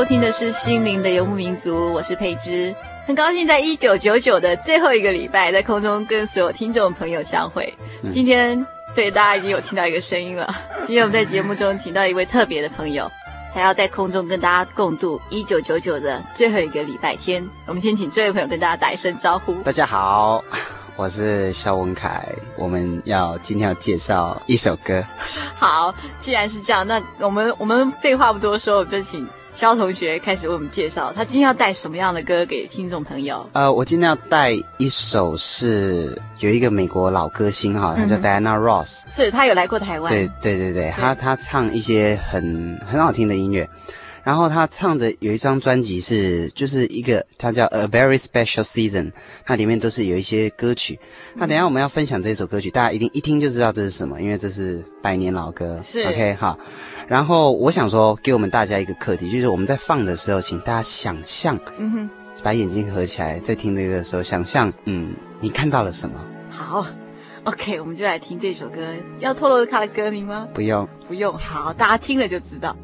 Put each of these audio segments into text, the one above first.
收听的是心灵的游牧民族，我是佩芝，很高兴在一九九九的最后一个礼拜，在空中跟所有听众朋友相会。今天对大家已经有听到一个声音了。今天我们在节目中请到一位特别的朋友，他要在空中跟大家共度一九九九的最后一个礼拜天。我们先请这位朋友跟大家打一声招呼。大家好，我是肖文凯，我们要今天要介绍一首歌。好，既然是这样，那我们我们废话不多说，我们就请。萧同学开始为我们介绍，他今天要带什么样的歌给听众朋友？呃，我今天要带一首是有一个美国老歌星哈，他叫 Diana Ross，是他有来过台湾。对对对对，他他唱一些很很好听的音乐，然后他唱的有一张专辑是就是一个，他叫 A Very Special Season，它里面都是有一些歌曲。那等一下我们要分享这首歌曲，大家一定一听就知道这是什么，因为这是百年老歌。是 OK 好。然后我想说，给我们大家一个课题，就是我们在放的时候，请大家想象，嗯哼，把眼睛合起来，在听这个的时候，想象，嗯，你看到了什么？好，OK，我们就来听这首歌。要透露它的歌名吗？不用，不用。好，大家听了就知道。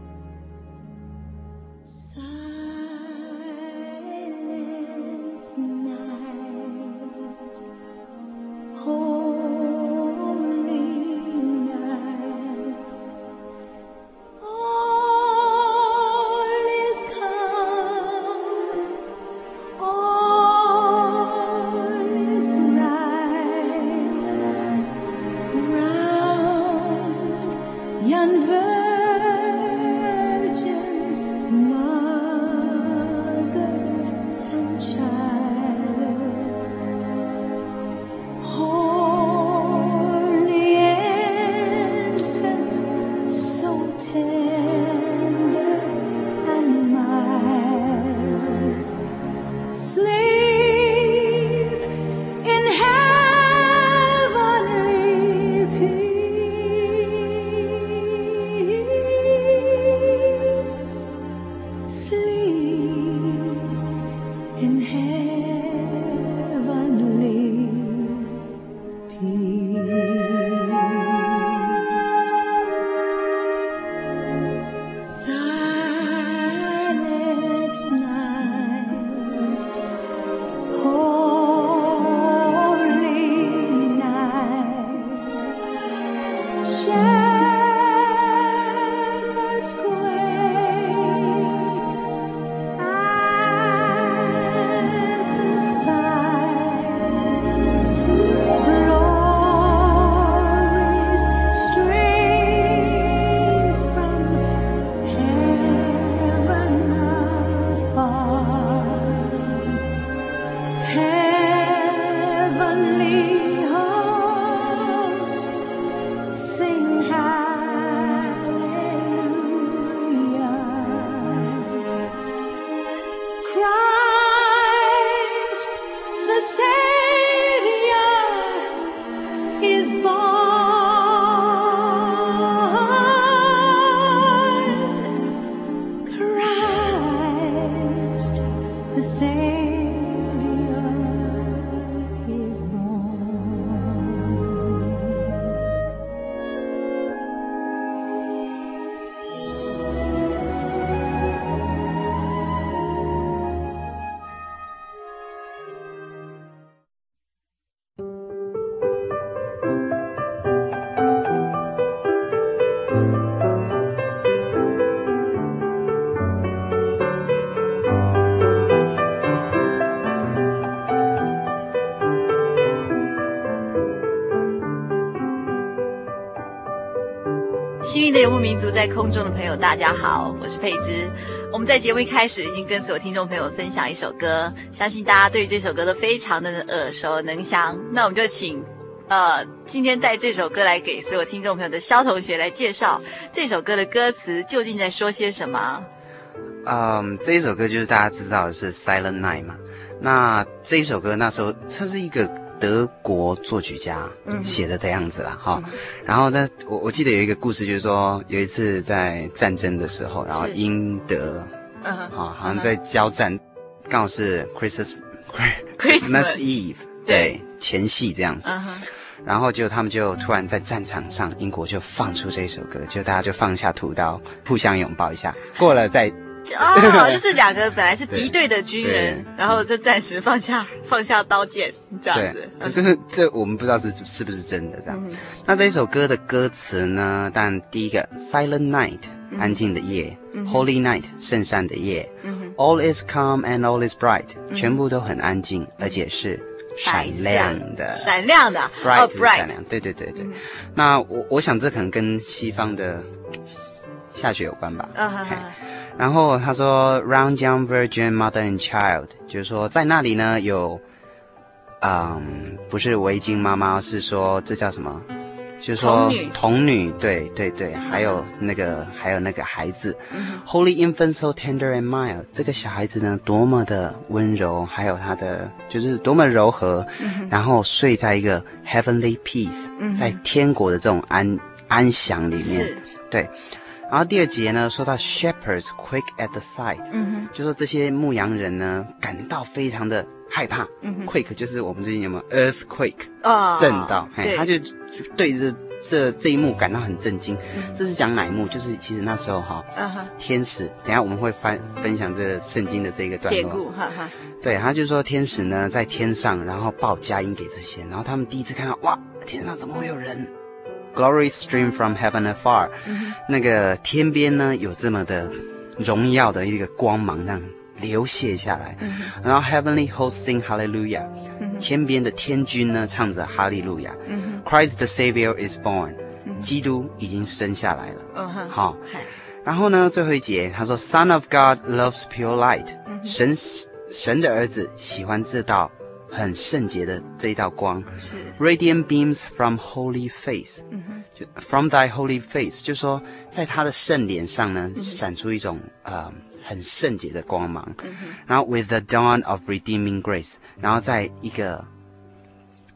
sleep. 游牧民族，在空中的朋友，大家好，我是佩芝。我们在节目一开始已经跟所有听众朋友分享一首歌，相信大家对于这首歌都非常的耳熟能详。那我们就请呃，今天带这首歌来给所有听众朋友的萧同学来介绍这首歌的歌词究竟在说些什么。嗯，这一首歌就是大家知道的是《Silent Night》嘛。那这一首歌那时候它是一个。德国作曲家写的的样子啦，哈、嗯，然后在，我我记得有一个故事，就是说有一次在战争的时候，然后英德，啊、嗯，好像在交战，嗯、刚好是 Christmas Christmas Eve，对，对前夕这样子，嗯、然后就他们就突然在战场上，英国就放出这首歌，就大家就放下屠刀，互相拥抱一下，过了再。哦，就是两个本来是敌对的军人，然后就暂时放下 放下刀剑这样子。可是这我们不知道是是不是真的这样。嗯、那这一首歌的歌词呢？但第一个 Silent Night，安静的夜、嗯、；Holy Night，圣善的夜、嗯、；All is calm and all is bright，、嗯、全部都很安静，而且是闪亮的，闪亮的，bright，、oh, bright 闪亮。对对对对。嗯、那我我想这可能跟西方的下雪有关吧。嗯哼。然后他说，Round young virgin mother and child，就是说在那里呢有，嗯，不是围巾妈妈，是说这叫什么？就是说童女，童女，对对对，还有那个还有那个孩子、嗯、，Holy infant so tender and mild，这个小孩子呢多么的温柔，还有他的就是多么柔和，嗯、然后睡在一个 heavenly peace，、嗯、在天国的这种安安详里面，对。然后第二节呢，说到 shepherds quake at the sight，嗯哼，就说这些牧羊人呢感到非常的害怕，嗯哼，quake 就是我们最近有没有 earthquake 啊、哦，震到，嘿，他就对着这这一幕感到很震惊。嗯、这是讲哪一幕？就是其实那时候哈，嗯哼，天使，等一下我们会翻分享这圣经的这个段落，对，他就说天使呢在天上，然后报佳音给这些，然后他们第一次看到，哇，天上怎么会有人？Glory stream from heaven afar，、嗯、那个天边呢有这么的荣耀的一个光芒，这样流泻下来。嗯、然后 Heavenly hosts sing Hallelujah，、嗯、天边的天君呢唱着哈利路亚。嗯、Christ the Savior is born，、嗯、基督已经生下来了。嗯、好，然后呢最后一节他说 Son of God loves pure light，、嗯、神神的儿子喜欢这道。很圣洁的这一道光，是 radiant beams from holy face，嗯哼，就 from thy holy face，就说在他的圣脸上呢，嗯、闪出一种呃很圣洁的光芒，嗯，然后 with the dawn of redeeming grace，然后在一个，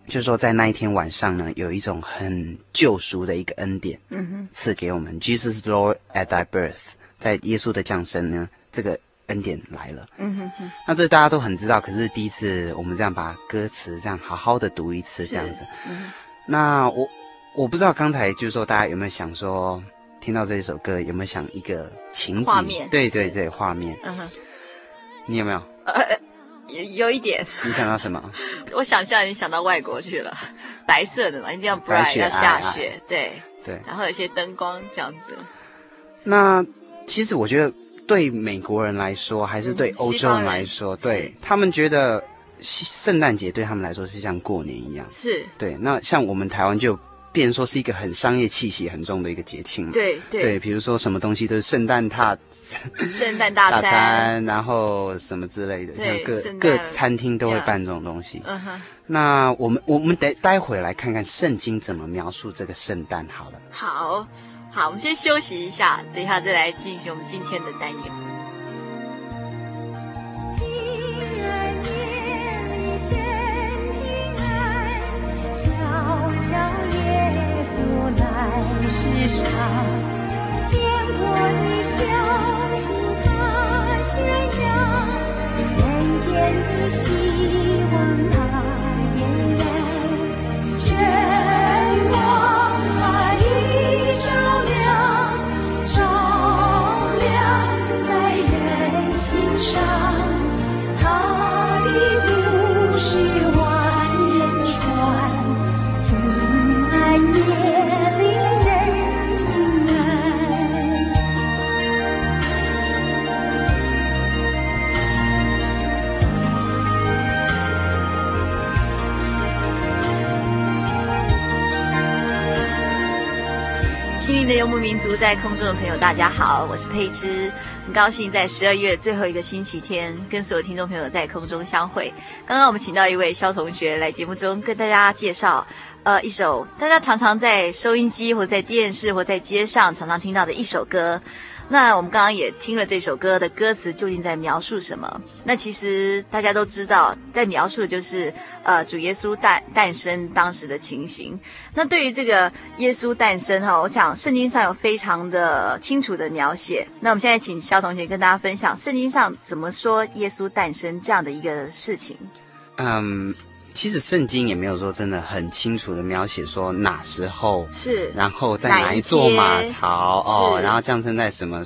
就是说在那一天晚上呢，有一种很救赎的一个恩典，嗯哼，赐给我们 Jesus Lord at thy birth，在耶稣的降生呢，这个。恩典来了，嗯哼哼，那这大家都很知道，可是第一次我们这样把歌词这样好好的读一次，这样子，嗯，那我我不知道刚才就是说大家有没有想说，听到这一首歌有没有想一个情景？画面，对对对，画面，嗯哼，你有没有？呃，有有一点。你想到什么？我想象已经想到外国去了，白色的嘛，一定要 bright，要下雪，对对，然后有些灯光这样子。那其实我觉得。对美国人来说，还是对欧洲人来说，对他们觉得圣诞节对他们来说是像过年一样。是对。那像我们台湾就变成说是一个很商业气息很重的一个节庆。对对。对，比如说什么东西都是圣诞大圣诞 大餐，然后什么之类的，像各各餐厅都会办这种东西。嗯哼。那我们我们待待会来看看圣经怎么描述这个圣诞好了。好。好，我们先休息一下，等一下再来进行我们今天的单元。平安夜里真平安，小小耶稣来世上，天国的消息他宣扬，人间的希望他点燃，神光。民族，在空中的朋友，大家好，我是佩芝，很高兴在十二月最后一个星期天，跟所有听众朋友在空中相会。刚刚我们请到一位肖同学来节目中跟大家介绍，呃，一首大家常常在收音机或在电视或在街上常常听到的一首歌。那我们刚刚也听了这首歌的歌词，究竟在描述什么？那其实大家都知道，在描述的就是呃主耶稣诞诞生当时的情形。那对于这个耶稣诞生哈，我想圣经上有非常的清楚的描写。那我们现在请肖同学跟大家分享圣经上怎么说耶稣诞生这样的一个事情。嗯。其实圣经也没有说真的很清楚的描写说哪时候是，然后在哪一座马槽哦，然后降生在什么？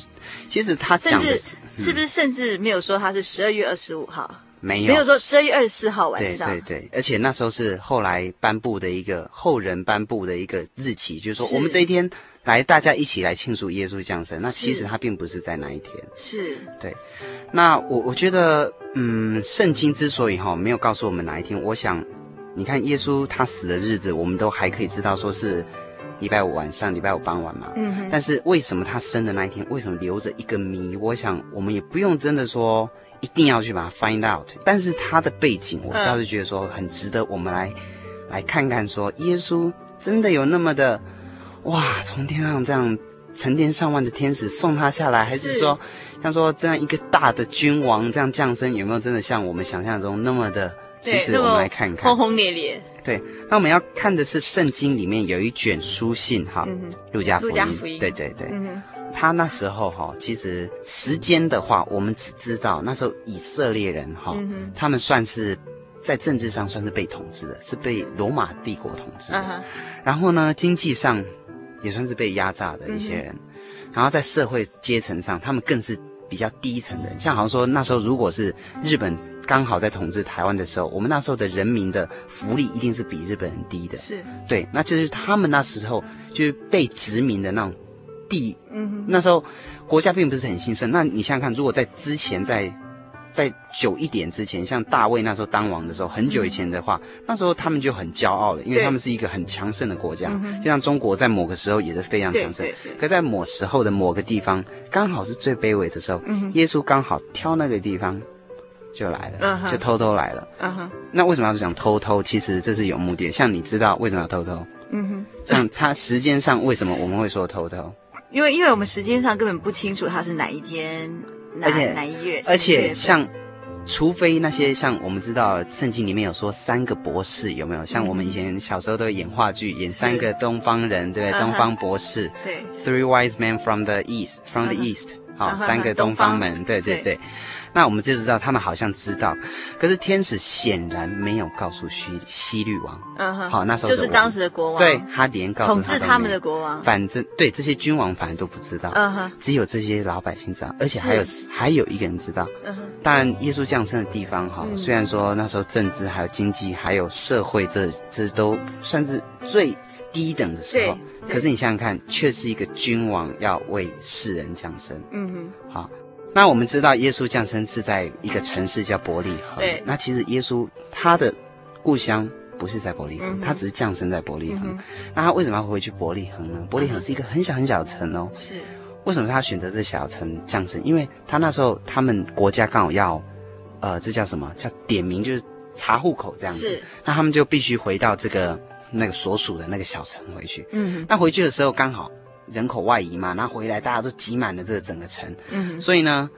其实他甚至是，是，嗯、是不是甚至没有说他是十二月二十五号？没有，没有说十二月二十四号晚上。对对对，而且那时候是后来颁布的一个后人颁布的一个日期，就是说我们这一天来大家一起来庆祝耶稣降生。那其实他并不是在那一天。是。对。那我我觉得。嗯，圣经之所以哈没有告诉我们哪一天，我想，你看耶稣他死的日子，我们都还可以知道说是礼拜五晚上、礼拜五傍晚嘛。嗯哼。但是为什么他生的那一天，为什么留着一个谜？我想我们也不用真的说一定要去把它 find out。但是他的背景，我倒是觉得说很值得我们来、嗯、来看看，说耶稣真的有那么的哇，从天上这样。成千上万的天使送他下来，还是说，像说这样一个大的君王这样降生，有没有真的像我们想象中那么的？其实我们来看看，轰轰烈烈。对，那我们要看的是圣经里面有一卷书信哈，嗯路加福音。对对对，嗯、他那时候哈，其实时间的话，我们只知道那时候以色列人哈，嗯、他们算是在政治上算是被统治的，是被罗马帝国统治的。嗯、然后呢，经济上。也算是被压榨的一些人，嗯、然后在社会阶层上，他们更是比较低层的人。像好像说那时候，如果是日本刚好在统治台湾的时候，我们那时候的人民的福利一定是比日本人低的。是，对，那就是他们那时候就是被殖民的那种地。嗯哼，那时候国家并不是很兴盛。那你想想看，如果在之前在。在久一点之前，像大卫那时候当王的时候，很久以前的话，嗯、那时候他们就很骄傲了，因为他们是一个很强盛的国家。就像中国在某个时候也是非常强盛，可在某时候的某个地方，刚好是最卑微的时候，嗯、耶稣刚好挑那个地方就来了，嗯、就偷偷来了。嗯、哼那为什么要讲偷偷？其实这是有目的。像你知道为什么要偷偷？嗯哼。像他时间上为什么我们会说偷偷？因为因为我们时间上根本不清楚他是哪一天。而且，而且像，除非那些像我们知道圣经里面有说三个博士有没有？像我们以前小时候都会演话剧，演三个东方人，对不对？东方博士，对，Three wise men from the east，from the east，好，三个东方。门，对对对。那我们就知道他们好像知道，可是天使显然没有告诉希希律王。嗯哼，好，那时候就是当时的国王，对，他连告诉他统治他们的国王，反正对这些君王反正都不知道。嗯哼，只有这些老百姓知道，而且还有还有一个人知道。嗯哼，但耶稣降生的地方哈，虽然说那时候政治还有经济还有社会这这都算是最低等的时候，可是你想想看，却是一个君王要为世人降生。嗯哼，好。那我们知道耶稣降生是在一个城市叫伯利恒。对。那其实耶稣他的故乡不是在伯利恒，嗯、他只是降生在伯利恒。嗯、那他为什么要回去伯利恒呢？伯利恒是一个很小很小的城哦。是。为什么他选择这小城降生？因为他那时候他们国家刚好要，呃，这叫什么？叫点名，就是查户口这样子。是。那他们就必须回到这个那个所属的那个小城回去。嗯哼。那回去的时候刚好。人口外移嘛，然后回来大家都挤满了这个整个城，嗯，所以呢，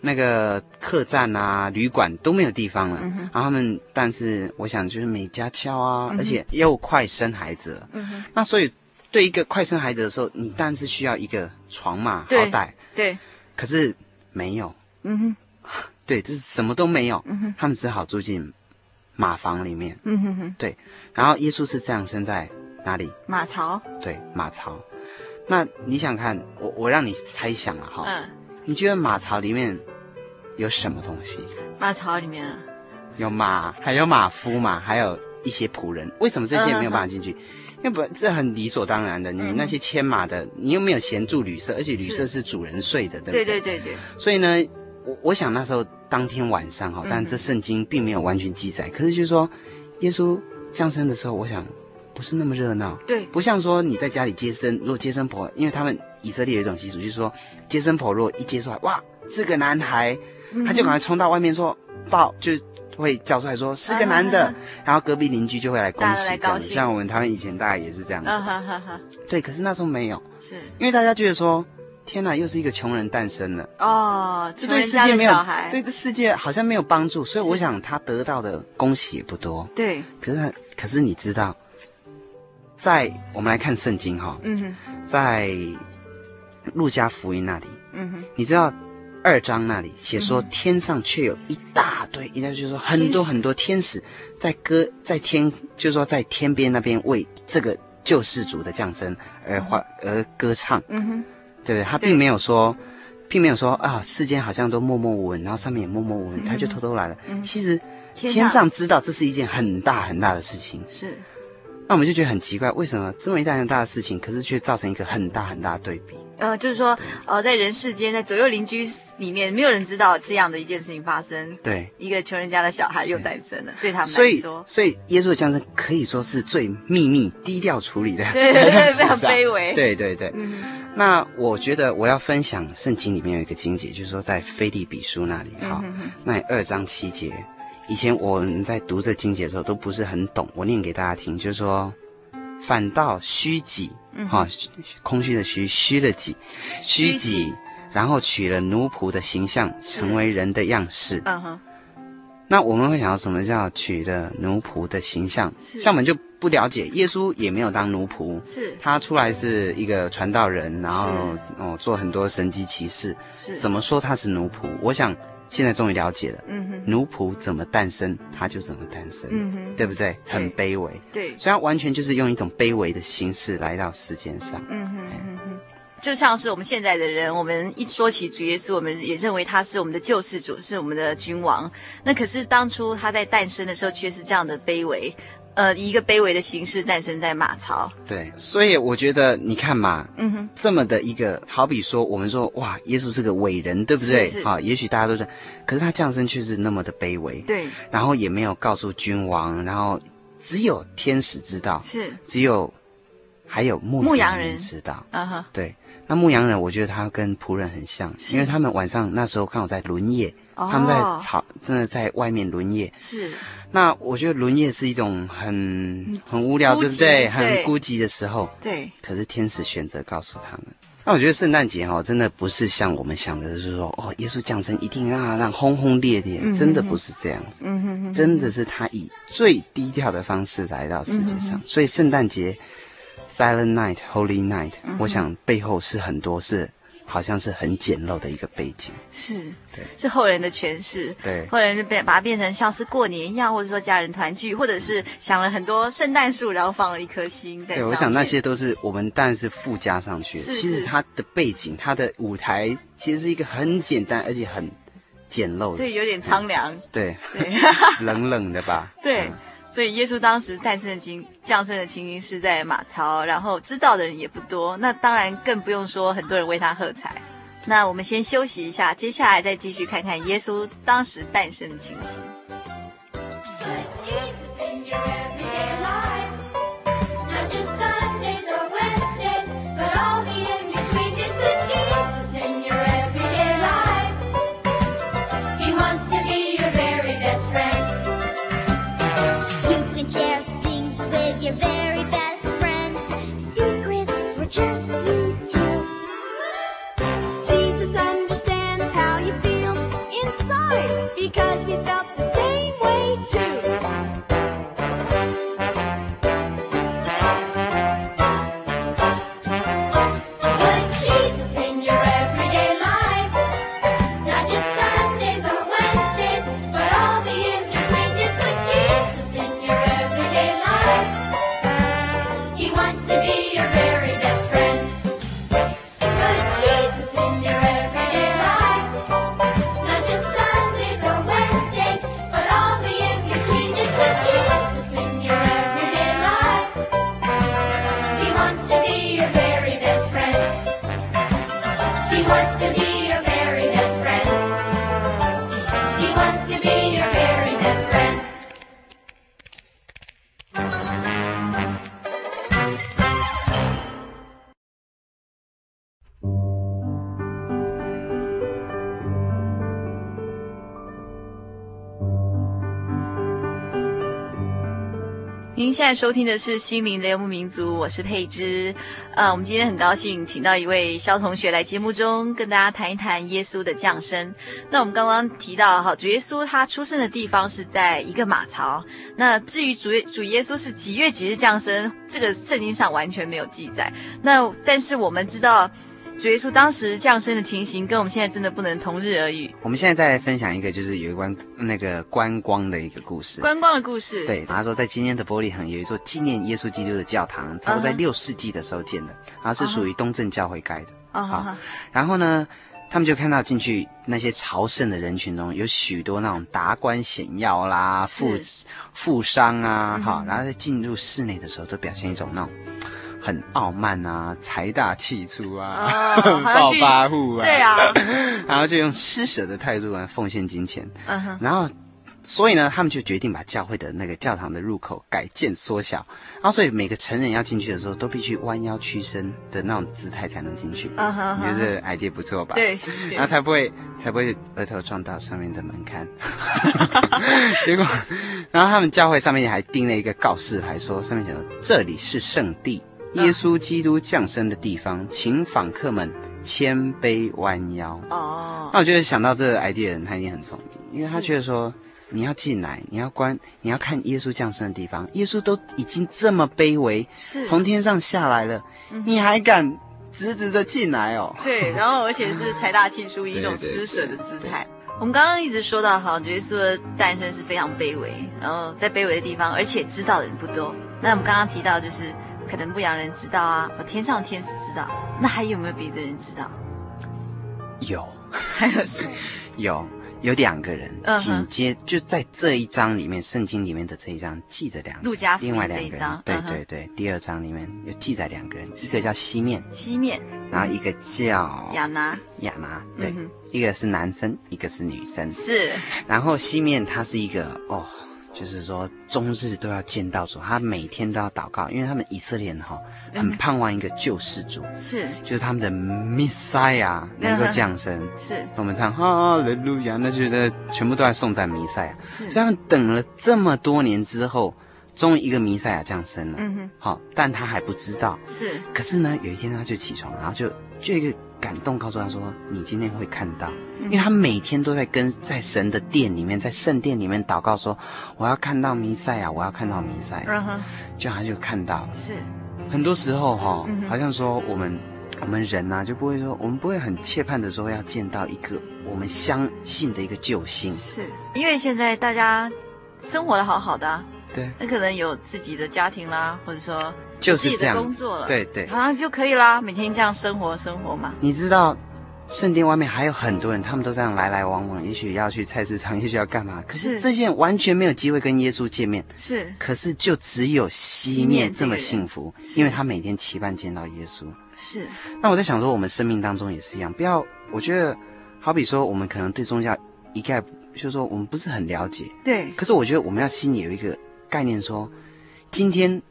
那个客栈啊、旅馆都没有地方了。嗯，然后他们，但是我想就是没家敲啊，嗯，而且又快生孩子了。嗯，那所以对一个快生孩子的时候，你当然是需要一个床嘛，好歹。对。可是没有。嗯哼。对，就是什么都没有。嗯哼。他们只好住进马房里面。嗯哼哼。对。然后耶稣是这样生在哪里？马槽。对，马槽。那你想看我？我让你猜想了哈。嗯。你觉得马槽里面有什么东西？马槽里面啊，有马，还有马夫嘛，还有一些仆人。为什么这些没有办法进去？嗯、因为不，这很理所当然的。你那些牵马的，你又没有钱住旅社，而且旅社是主人睡的，对不对？对对对对。所以呢，我我想那时候当天晚上哈，但这圣经并没有完全记载。嗯、可是就是说，耶稣降生的时候，我想。不不是那么热闹。对，不像说你在家里接生，如果接生婆，因为他们以色列有一种习俗，就是说接生婆如果一接出来，哇，是个男孩，嗯、他就赶快冲到外面说抱，就会叫出来说是个男的，啊、然后隔壁邻居就会来恭喜这样。像我们他们以前大概也是这样子。啊、哈哈哈对，可是那时候没有，是因为大家觉得说。天哪，又是一个穷人诞生了哦！这对世界没有，对这世界好像没有帮助，所以我想他得到的恭喜也不多。对，可是可是你知道，在我们来看圣经哈，嗯哼，在路加福音那里，嗯哼，你知道二章那里写说天上却有一大堆，应该就是说很多很多天使在歌在天，就是说在天边那边为这个救世主的降生而欢而歌唱，嗯哼。对不对？他并没有说，并没有说啊，世间好像都默默无闻，然后上面也默默无闻，嗯、他就偷偷来了。嗯、其实天上知道这是一件很大很大的事情。是。那我们就觉得很奇怪，为什么这么一大很大的事情，可是却造成一个很大很大的对比？呃，就是说，呃，在人世间，在左右邻居里面，没有人知道这样的一件事情发生。对，一个穷人家的小孩又诞生了，对，对他们来说，所以，所以耶稣的降生可以说是最秘密、低调处理的 对，对，对，非常卑微。对对对。嗯。那我觉得我要分享圣经里面有一个经节，就是说在菲利比书那里，哈、嗯，那二章七节，以前我们在读这经节的时候都不是很懂，我念给大家听，就是说，反倒虚己。哈、嗯，空虚的虚，虚了己，虚己，然后取了奴仆的形象，成为人的样式。嗯哼。那我们会想到什么叫取了奴仆的形象？像我们就不了解，耶稣也没有当奴仆，是他出来是一个传道人，然后哦做很多神迹奇事。是怎么说他是奴仆？我想。现在终于了解了，嗯哼，奴仆怎么诞生，他就怎么诞生，嗯哼，对不对？很卑微，对，所以他完全就是用一种卑微的形式来到世间上，嗯哼嗯哼，就像是我们现在的人，我们一说起主耶稣，我们也认为他是我们的救世主，是我们的君王。那可是当初他在诞生的时候，却是这样的卑微。呃，以一个卑微的形式诞生在马槽。对，所以我觉得你看嘛，嗯哼，这么的一个，好比说我们说哇，耶稣是个伟人，对不对？好，也许大家都是，可是他降生却是那么的卑微。对。然后也没有告诉君王，然后只有天使知道，是，只有还有牧羊人知道。啊哈。对，那牧羊人，我觉得他跟仆人很像，因为他们晚上那时候刚好在轮夜，他们在草，真的在外面轮夜。是。那我觉得轮夜是一种很很无聊，对不对？很孤寂的时候。对。可是天使选择告诉他们。那我觉得圣诞节哦，真的不是像我们想的，就是说哦，耶稣降生一定让他让轰轰烈烈，真的不是这样子。嗯哼哼。真的是他以最低调的方式来到世界上，所以圣诞节，Silent Night, Holy Night，我想背后是很多事。好像是很简陋的一个背景，是，对，是后人的诠释，对，后人就变把它变成像是过年一样，或者说家人团聚，或者是想了很多圣诞树，然后放了一颗星在上面。对，我想那些都是我们当然是附加上去的。是是其实它的背景，它的舞台其实是一个很简单而且很简陋的，对，有点苍凉，对，对，冷冷的吧，对。嗯所以耶稣当时诞生的情降生的情形是在马槽，然后知道的人也不多，那当然更不用说很多人为他喝彩。那我们先休息一下，接下来再继续看看耶稣当时诞生的情形。two. 收听的是《心灵的游牧民族》，我是佩芝。呃，我们今天很高兴请到一位肖同学来节目中跟大家谈一谈耶稣的降生。那我们刚刚提到哈，主耶稣他出生的地方是在一个马槽。那至于主主耶稣是几月几日降生，这个圣经上完全没有记载。那但是我们知道。主耶稣当时降生的情形，跟我们现在真的不能同日而语。我们现在再来分享一个，就是有关那个观光的一个故事。观光的故事。对，他说在今天的玻璃恒有一座纪念耶稣基督的教堂，差不多在六世纪的时候建的，然后是属于东正教会盖的。啊哈。然后呢，他们就看到进去那些朝圣的人群中有许多那种达官显要啦、富富商啊，好，然后在进入室内的时候，都表现一种那种。很傲慢啊，财大气粗啊，暴发户啊，对啊，然后就用施舍的态度来奉献金钱，然后，所以呢，他们就决定把教会的那个教堂的入口改建缩小，然后所以每个成人要进去的时候都必须弯腰屈身的那种姿态才能进去，嗯哼，你觉得这 idea 不错吧？对，然后才不会才不会额头撞到上面的门槛，结果，然后他们教会上面还钉了一个告示牌，说上面写着这里是圣地。耶稣基督降生的地方，请访客们谦卑弯腰。哦，那我觉得想到这个 idea 的人，他一定很聪明，因为他觉得说，你要进来，你要观，你要看耶稣降生的地方，耶稣都已经这么卑微，是从天上下来了，嗯、你还敢直直的进来哦？对，然后而且是财大气粗，一种施舍的姿态。我们刚刚一直说到，哈，耶稣的诞生是非常卑微，然后在卑微的地方，而且知道的人不多。那我们刚刚提到就是。可能牧羊人知道啊，我天上天使知道，那还有没有别的人知道？有，还有谁？有，有两个人。Uh. 紧接就在这一章里面，圣经里面的这一章记着两个人，路加福音另外两个人。这一章对对对，uh. 第二章里面有记载两个人，一个叫西面，西面，然后一个叫亚拿，亚拿，对，uh. 一个是男生，一个是女生，是。然后西面他是一个哦。就是说，终日都要见到主，他每天都要祷告，因为他们以色列人哈很盼望一个救世主，是，就是他们的弥赛亚能够降生，是。我们唱哈利路亚，那就是全部都在颂赞弥赛亚，是。所以他们等了这么多年之后，终于一个弥赛亚降生了，嗯哼，好，但他还不知道，是。可是呢，有一天他就起床，然后就就一个。感动告诉他说：“你今天会看到，因为他每天都在跟在神的殿里面，在圣殿里面祷告说，我要看到弥赛亚，我要看到弥赛亚。就他就看到。了，是。很多时候哈，好像说我们我们人呐，就不会说，我们不会很切盼的说要见到一个我们相信的一个救星，是。因为现在大家生活的好好的啊，对，那可能有自己的家庭啦，或者说。”就是这样工作了，对对，好像就可以啦，每天这样生活生活嘛。你知道，圣殿外面还有很多人，他们都这样来来往往，也许要去菜市场，也许要干嘛。可是这些人完全没有机会跟耶稣见面。是，可是就只有西面这么幸福，因为他每天期盼见到耶稣。是。那我在想说，我们生命当中也是一样，不要，我觉得，好比说，我们可能对宗教一概，就是说我们不是很了解。对。可是我觉得我们要心里有一个概念，说，今天。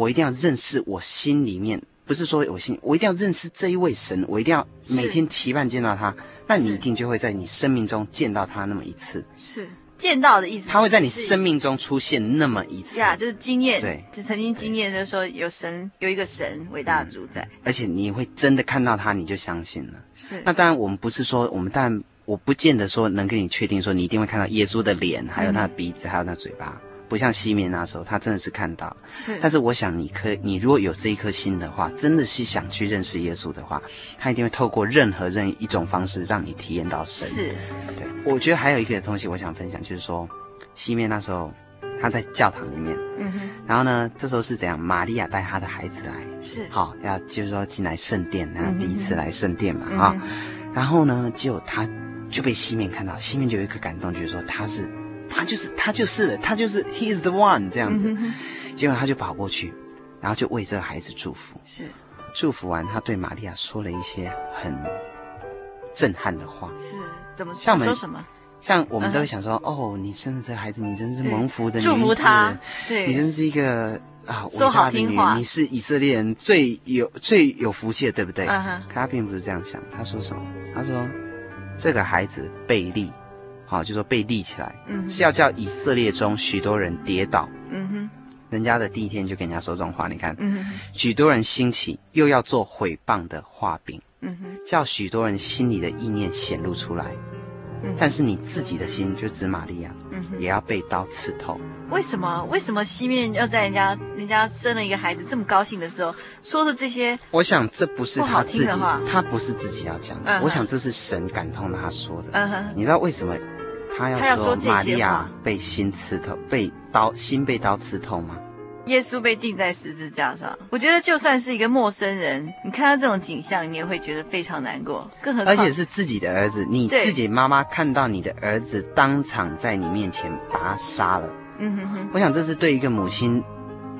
我一定要认识我心里面，不是说我心，我一定要认识这一位神，我一定要每天期盼见到他。那你一定就会在你生命中见到他那么一次。是见到的意思，他会在你生命中出现那么一次。呀，就是经验，对，就曾经经验，就是说有神，有一个神伟大的主宰，而且你会真的看到他，你就相信了。是。那当然，我们不是说我们，但我不见得说能跟你确定说你一定会看到耶稣的脸，还有他的鼻子，还有他的嘴巴。不像西面那时候，他真的是看到。是，但是我想，你可你如果有这一颗心的话，真的是想去认识耶稣的话，他一定会透过任何任一种方式让你体验到神。是，对。我觉得还有一个东西我想分享，就是说，西面那时候他在教堂里面，嗯哼，然后呢，这时候是怎样？玛利亚带他的孩子来，是，好，要就是说进来圣殿，然后第一次来圣殿嘛，啊、然后呢，就他就被西面看到，西面就有一个感动，就是说他是。他就是他就是他就是 He is the one 这样子，结果他就跑过去，然后就为这个孩子祝福。是，祝福完，他对玛利亚说了一些很震撼的话。是，怎么像我们说什么？像我们都会想说，哦，你生了这个孩子，你真是蒙福的女子，祝福他，对，你真是一个啊伟大的女人，你是以色列人最有最有福气的，对不对？可他并不是这样想，他说什么？他说这个孩子被立。好，就说被立起来，嗯，是要叫以色列中许多人跌倒，嗯哼，人家的第一天就跟人家说这种话，你看，嗯哼许多人兴起，又要做毁谤的画饼，嗯哼，叫许多人心里的意念显露出来。嗯但是你自己的心，就指玛利亚，嗯哼，也要被刀刺透。为什么？为什么西面要在人家人家生了一个孩子这么高兴的时候说的这些？我想这不是他自己他不是自己要讲的。嗯我想这是神感动他说的。嗯哼，你知道为什么他他要说玛利亚被心刺透，被刀心被刀刺透吗？耶稣被钉在十字架上，我觉得就算是一个陌生人，你看到这种景象，你也会觉得非常难过。更何况，而且是自己的儿子，你自己妈妈看到你的儿子当场在你面前把他杀了，嗯哼哼，我想这是对一个母亲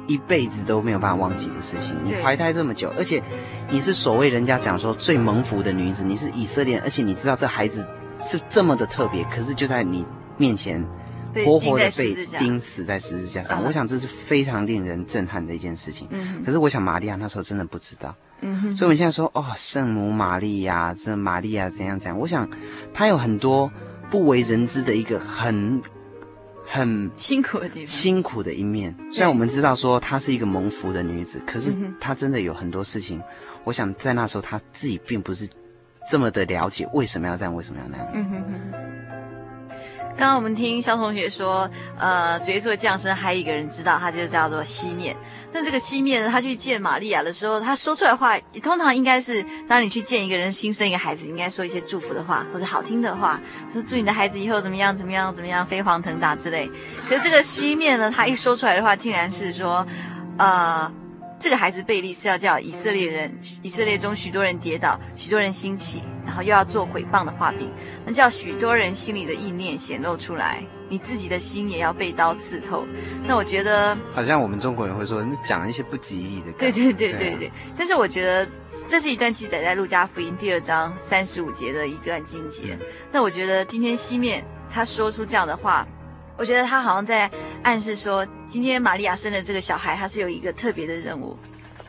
一辈子都没有办法忘记的事情。你怀胎这么久，而且你是所谓人家讲说最蒙福的女子，你是以色列，而且你知道这孩子是这么的特别，可是就在你面前。活活的被钉死在十字架上，嗯我想这是非常令人震撼的一件事情。嗯可是我想玛利亚那时候真的不知道，嗯哼，所以我们现在说哦，圣母玛利亚，这玛利亚怎样怎样，我想她有很多不为人知的一个很很辛苦的地方。辛苦的一面。虽然我们知道说她是一个蒙福的女子，可是她真的有很多事情，我想在那时候她自己并不是这么的了解为什么要这样，为什么要那样子。嗯哼哼。刚刚我们听肖同学说，呃，主耶稣的降生还有一个人知道，他就叫做西面。那这个西面呢，他去见玛利亚的时候，他说出来的话，通常应该是，当你去见一个人新生一个孩子，应该说一些祝福的话或者好听的话，说祝你的孩子以后怎么样怎么样怎么样飞黄腾达之类。可是这个西面呢，他一说出来的话，竟然是说，呃。这个孩子贝利是要叫以色列人，以色列中许多人跌倒，许多人兴起，然后又要做毁谤的画饼，那叫许多人心里的意念显露出来，你自己的心也要被刀刺透。那我觉得，好像我们中国人会说，你讲一些不吉利的。对对对对对。但是我觉得这是一段记载在路加福音第二章三十五节的一段经节。那我觉得今天西面他说出这样的话。我觉得他好像在暗示说，今天玛利亚生的这个小孩，他是有一个特别的任务。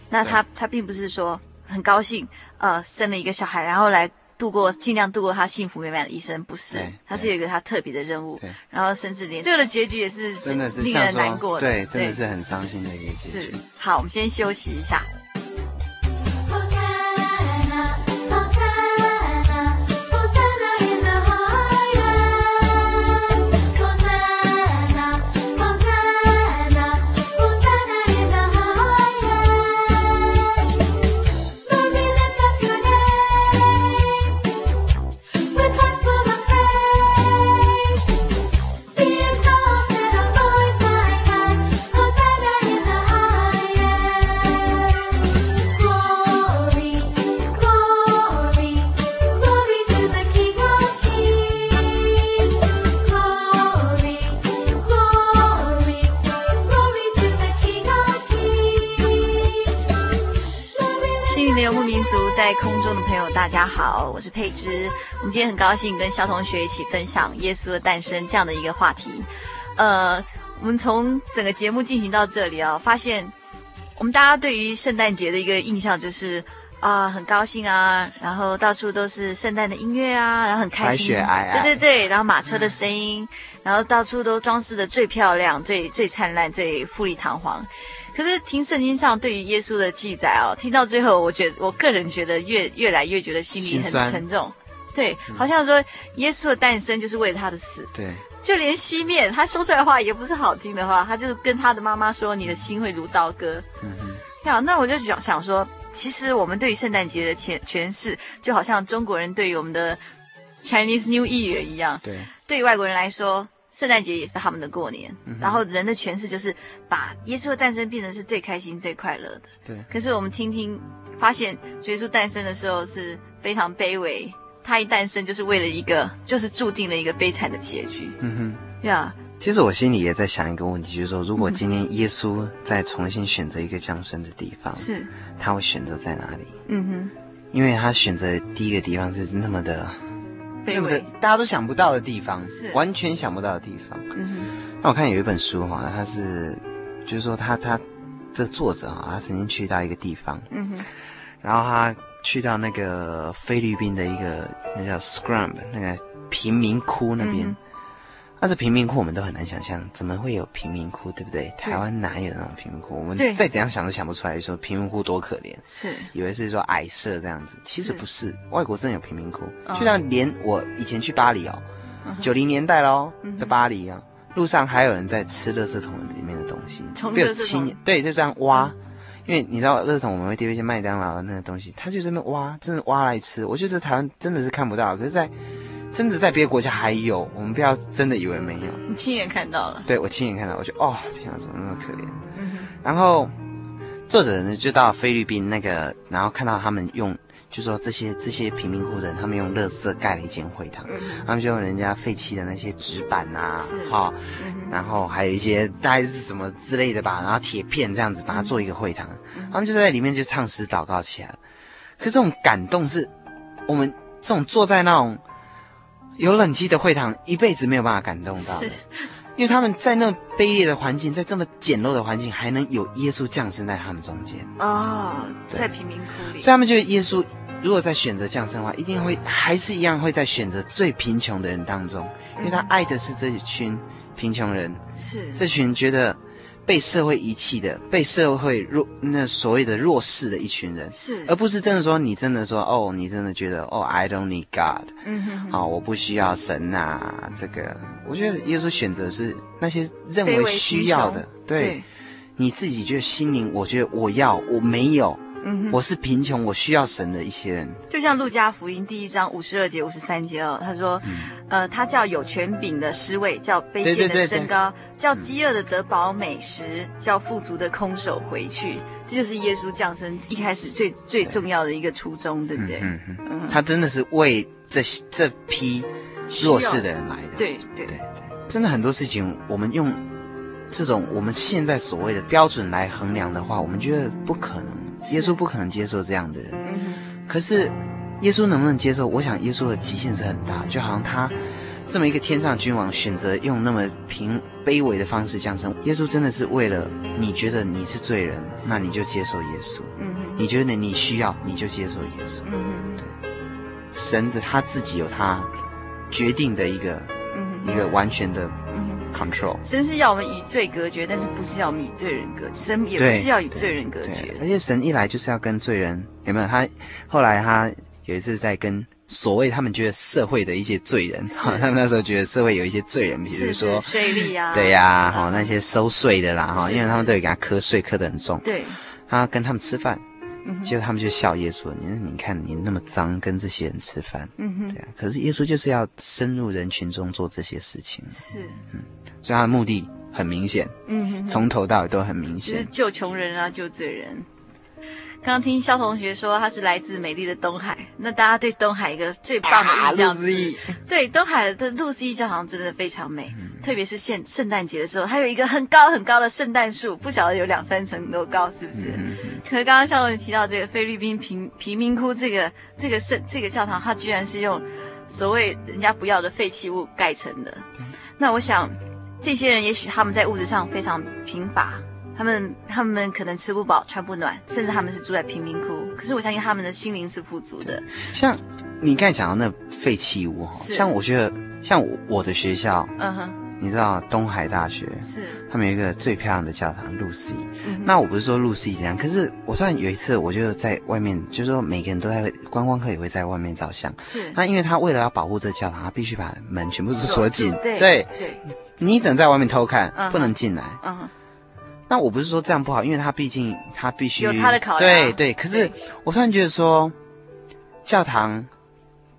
那他他并不是说很高兴，呃，生了一个小孩，然后来度过尽量度过他幸福美满的一生，不是，他是有一个他特别的任务。对，然后甚至连最后的结局也是真的是令人难过的，对，真的是很伤心的一个结局。是。好，我们先休息一下。佩芝。我们今天很高兴跟肖同学一起分享耶稣的诞生这样的一个话题。呃，我们从整个节目进行到这里啊，发现我们大家对于圣诞节的一个印象就是啊、很高兴啊，然后到处都是圣诞的音乐啊，然后很开白心，对对对，然后马车的声音，然后到处都装饰的最漂亮、最最灿烂、最富丽堂皇。可是听圣经上对于耶稣的记载哦，听到最后，我觉得我个人觉得越越来越觉得心里很沉重。对，好像说耶稣的诞生就是为了他的死，对，就连西面他说出来的话也不是好听的话，他就跟他的妈妈说：“你的心会如刀割。”嗯嗯。好，那我就想想说，其实我们对于圣诞节的诠诠释，就好像中国人对于我们的 Chinese New Year 一样。对，对于外国人来说，圣诞节也是他们的过年。嗯然后人的诠释就是把耶稣的诞生变成是最开心、最快乐的。对，可是我们听听，发现耶稣诞生的时候是非常卑微，他一诞生就是为了一个，就是注定了一个悲惨的结局。嗯哼。呀、其实我心里也在想一个问题，就是说，如果今天耶稣再重新选择一个降生的地方，是，他会选择在哪里？嗯哼，因为他选择第一个地方是那么的，卑那么的微，大家都想不到的地方，是。完全想不到的地方。嗯那我看有一本书哈，它是，就是说他他这作者啊，他曾经去到一个地方，嗯哼，然后他去到那个菲律宾的一个那叫 Scrum 那个贫民窟那边，嗯那是贫民窟我们都很难想象，怎么会有贫民窟，对不对？台湾哪有那种贫民窟？我们再怎样想都想不出来，说贫民窟多可怜，是。以为是说矮舍这样子，其实不是，外国真的有贫民窟，就像连我以前去巴黎哦，九零年代喽的巴黎啊，路上还有人在吃垃圾桶里面的东西，没有清，对，就这样挖，因为你知道垃圾桶。我们会丢一些麦当劳的那个东西，他就这么挖，真的挖来吃。我觉得台湾真的是看不到，可是，在真的在别的国家还有，我们不要真的以为没有。你亲眼看到了？对，我亲眼看到，我觉得哦，天啊，怎么那么可怜？嗯、然后作者呢就到菲律宾那个，然后看到他们用，就说这些这些贫民窟的人，他们用垃圾盖了一间会堂，嗯、他们就用人家废弃的那些纸板啊，好，然后还有一些大概是什么之类的吧，然后铁片这样子把它做一个会堂，嗯、他们就在里面就唱诗祷告起来了。可是这种感动是我们这种坐在那种。有冷气的会堂，一辈子没有办法感动到，是。因为他们在那卑劣的环境，在这么简陋的环境，还能有耶稣降生在他们中间。哦，在贫民窟里，所以他们觉得耶稣如果在选择降生的话，一定会还是一样会在选择最贫穷的人当中，因为他爱的是这一群贫穷人，是。这群觉得。被社会遗弃的，被社会弱那所谓的弱势的一群人，是，而不是真的说你真的说哦，你真的觉得哦，I don't need God，嗯哼哼，好，我不需要神啊，这个，我觉得有时候选择是那些认为需要的，对，对。你自己觉得心灵，我觉得我要，我没有。嗯，我是贫穷，我需要神的一些人，就像路加福音第一章五十二节、五十三节哦，他说，嗯、呃，他叫有权柄的失位，叫卑贱的升高，对对对对。叫饥饿的得饱美食，嗯、叫富足的空手回去，这就是耶稣降生一开始最最重要的一个初衷，对不对？嗯嗯，嗯。他真的是为这这批弱势的人来的，对对。对，对，真的很多事情，我们用这种我们现在所谓的标准来衡量的话，我们觉得不可能。耶稣不可能接受这样的人，可是耶稣能不能接受？我想耶稣的极限是很大，就好像他这么一个天上君王，选择用那么平卑微的方式降生。耶稣真的是为了你觉得你是罪人，那你就接受耶稣。你觉得你需要，你就接受耶稣。对，神的他自己有他决定的一个一个完全的。Control，神是要我们与罪隔绝，但是不是要我们与罪人隔绝。神也不是要与罪人隔绝。而且神一来就是要跟罪人，有没有？他后来他有一次在跟所谓他们觉得社会的一些罪人，是他们那时候觉得社会有一些罪人，比如说税吏啊，对呀、啊，哈、嗯、那些收税的啦，哈，因为他们都有给他磕税，磕得很重。对，他跟他们吃饭。结果他们就笑耶稣，你你看你那么脏，跟这些人吃饭，嗯哼，对啊。可是耶稣就是要深入人群中做这些事情，是，嗯，所以他的目的很明显，嗯哼，从头到尾都很明显，就是救穷人啊，救罪人。刚刚听肖同学说他是来自美丽的东海，那大家对东海一个最棒的印象是，对东海的露丝教堂真的非常美，嗯、特别是现圣诞节的时候，它有一个很高很高的圣诞树，不晓得有两三层楼高，是不是？嗯、可是刚刚肖同学提到这个菲律宾贫贫民窟这个这个圣这个教堂，它居然是用所谓人家不要的废弃物盖成的，那我想这些人也许他们在物质上非常贫乏。他们他们可能吃不饱穿不暖，甚至他们是住在贫民窟。可是我相信他们的心灵是富足的。像你刚才讲到那废弃物，是像我觉得像我我的学校，嗯哼，你知道东海大学是他们有一个最漂亮的教堂露西。嗯、那我不是说露西怎样，可是我突然有一次，我就在外面，就是说每个人都在观光客也会在外面照相。是那因为他为了要保护这个教堂，他必须把门全部都锁紧。对对，对对你只能在外面偷看，嗯、不能进来。嗯。那我不是说这样不好，因为他毕竟他必须有他的考量。对对，可是我突然觉得说，教堂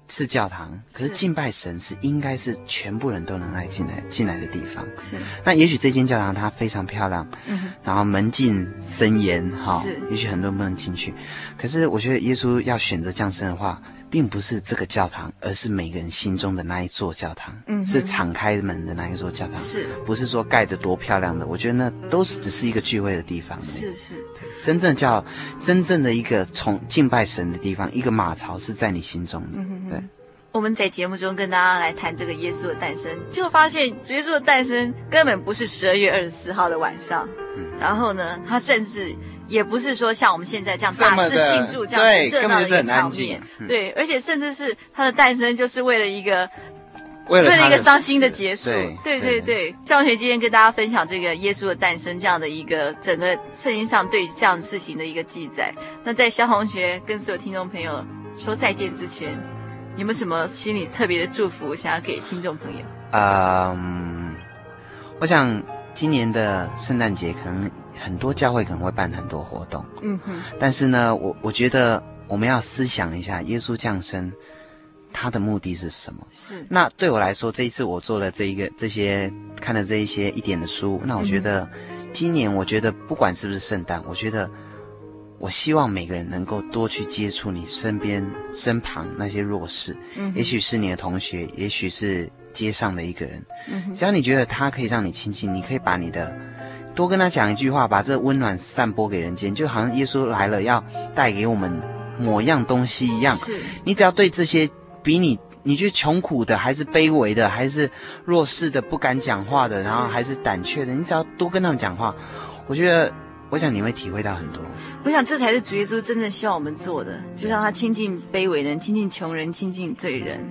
是教堂，可是敬拜神是应该是全部人都能来进来进来的地方。是。那也许这间教堂它非常漂亮，嗯，然后门禁森严，哈，是。也许很多人不能进去，可是我觉得耶稣要选择降生的话。并不是这个教堂，而是每个人心中的那一座教堂，嗯，是敞开门的那一座教堂，是，不是说盖得多漂亮的？我觉得那都是只是一个聚会的地方，是是，真正叫真正的一个从敬拜神的地方，一个马槽是在你心中的，嗯哼哼对。我们在节目中跟大家来谈这个耶稣的诞生，就发现耶稣的诞生根本不是十二月二十四号的晚上，嗯，然后呢，他甚至。也不是说像我们现在这样大肆庆祝这样热闹的一个场面，对，而且甚至是他的诞生就是为了一个为了，为了一个伤心的结束。对对对对，教同学今天跟大家分享这个耶稣的诞生这样的一个整个圣经上对这样事情的一个记载。那在肖同学跟所有听众朋友说再见之前，有没有什么心里特别的祝福想要给听众朋友？嗯，我想今年的圣诞节可能很多教会可能会办很多活动，嗯哼，但是呢，我我觉得我们要思想一下，耶稣降生他的目的是什么？是。那对我来说，这一次我做了这一个这些看了这一些一点的书，那我觉得今年我觉得不管是不是圣诞，我觉得。我希望每个人能够多去接触你身边身旁那些弱势，嗯，也许是你的同学，也许是街上的一个人，嗯，只要你觉得他可以让你亲近，你可以把你的多跟他讲一句话，把这温暖散播给人间，就好像耶稣来了要带给我们某样东西一样。是，你只要对这些比你你觉得穷苦的，还是卑微的，还是弱势的，不敢讲话的，然后还是胆怯的，你只要多跟他们讲话，我觉得。我想你会体会到很多。我想这才是主耶稣真正希望我们做的，就像他亲近卑微人，亲近穷人，亲近罪人。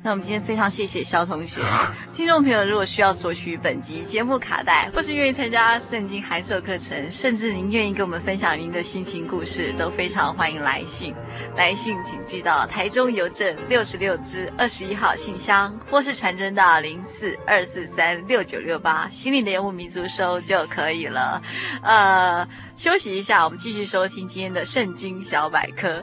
那我们今天非常谢谢肖同学。听众朋友，如果需要索取本集节目卡带，或是愿意参加圣经函授课程，甚至您愿意跟我们分享您的心情故事，都非常欢迎来信。来信请寄到台中邮政六十六支二十一号信箱，或是传真到零四二四三六九六八，心灵的游牧民族收就可以了。呃，休息一下，我们继续收听今天的圣经小百科。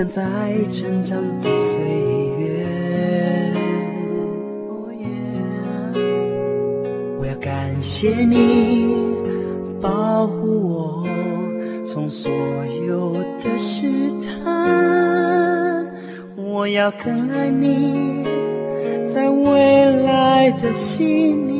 伴在成长的岁月。我要感谢你保护我从所有的试探。我要更爱你，在未来的心里。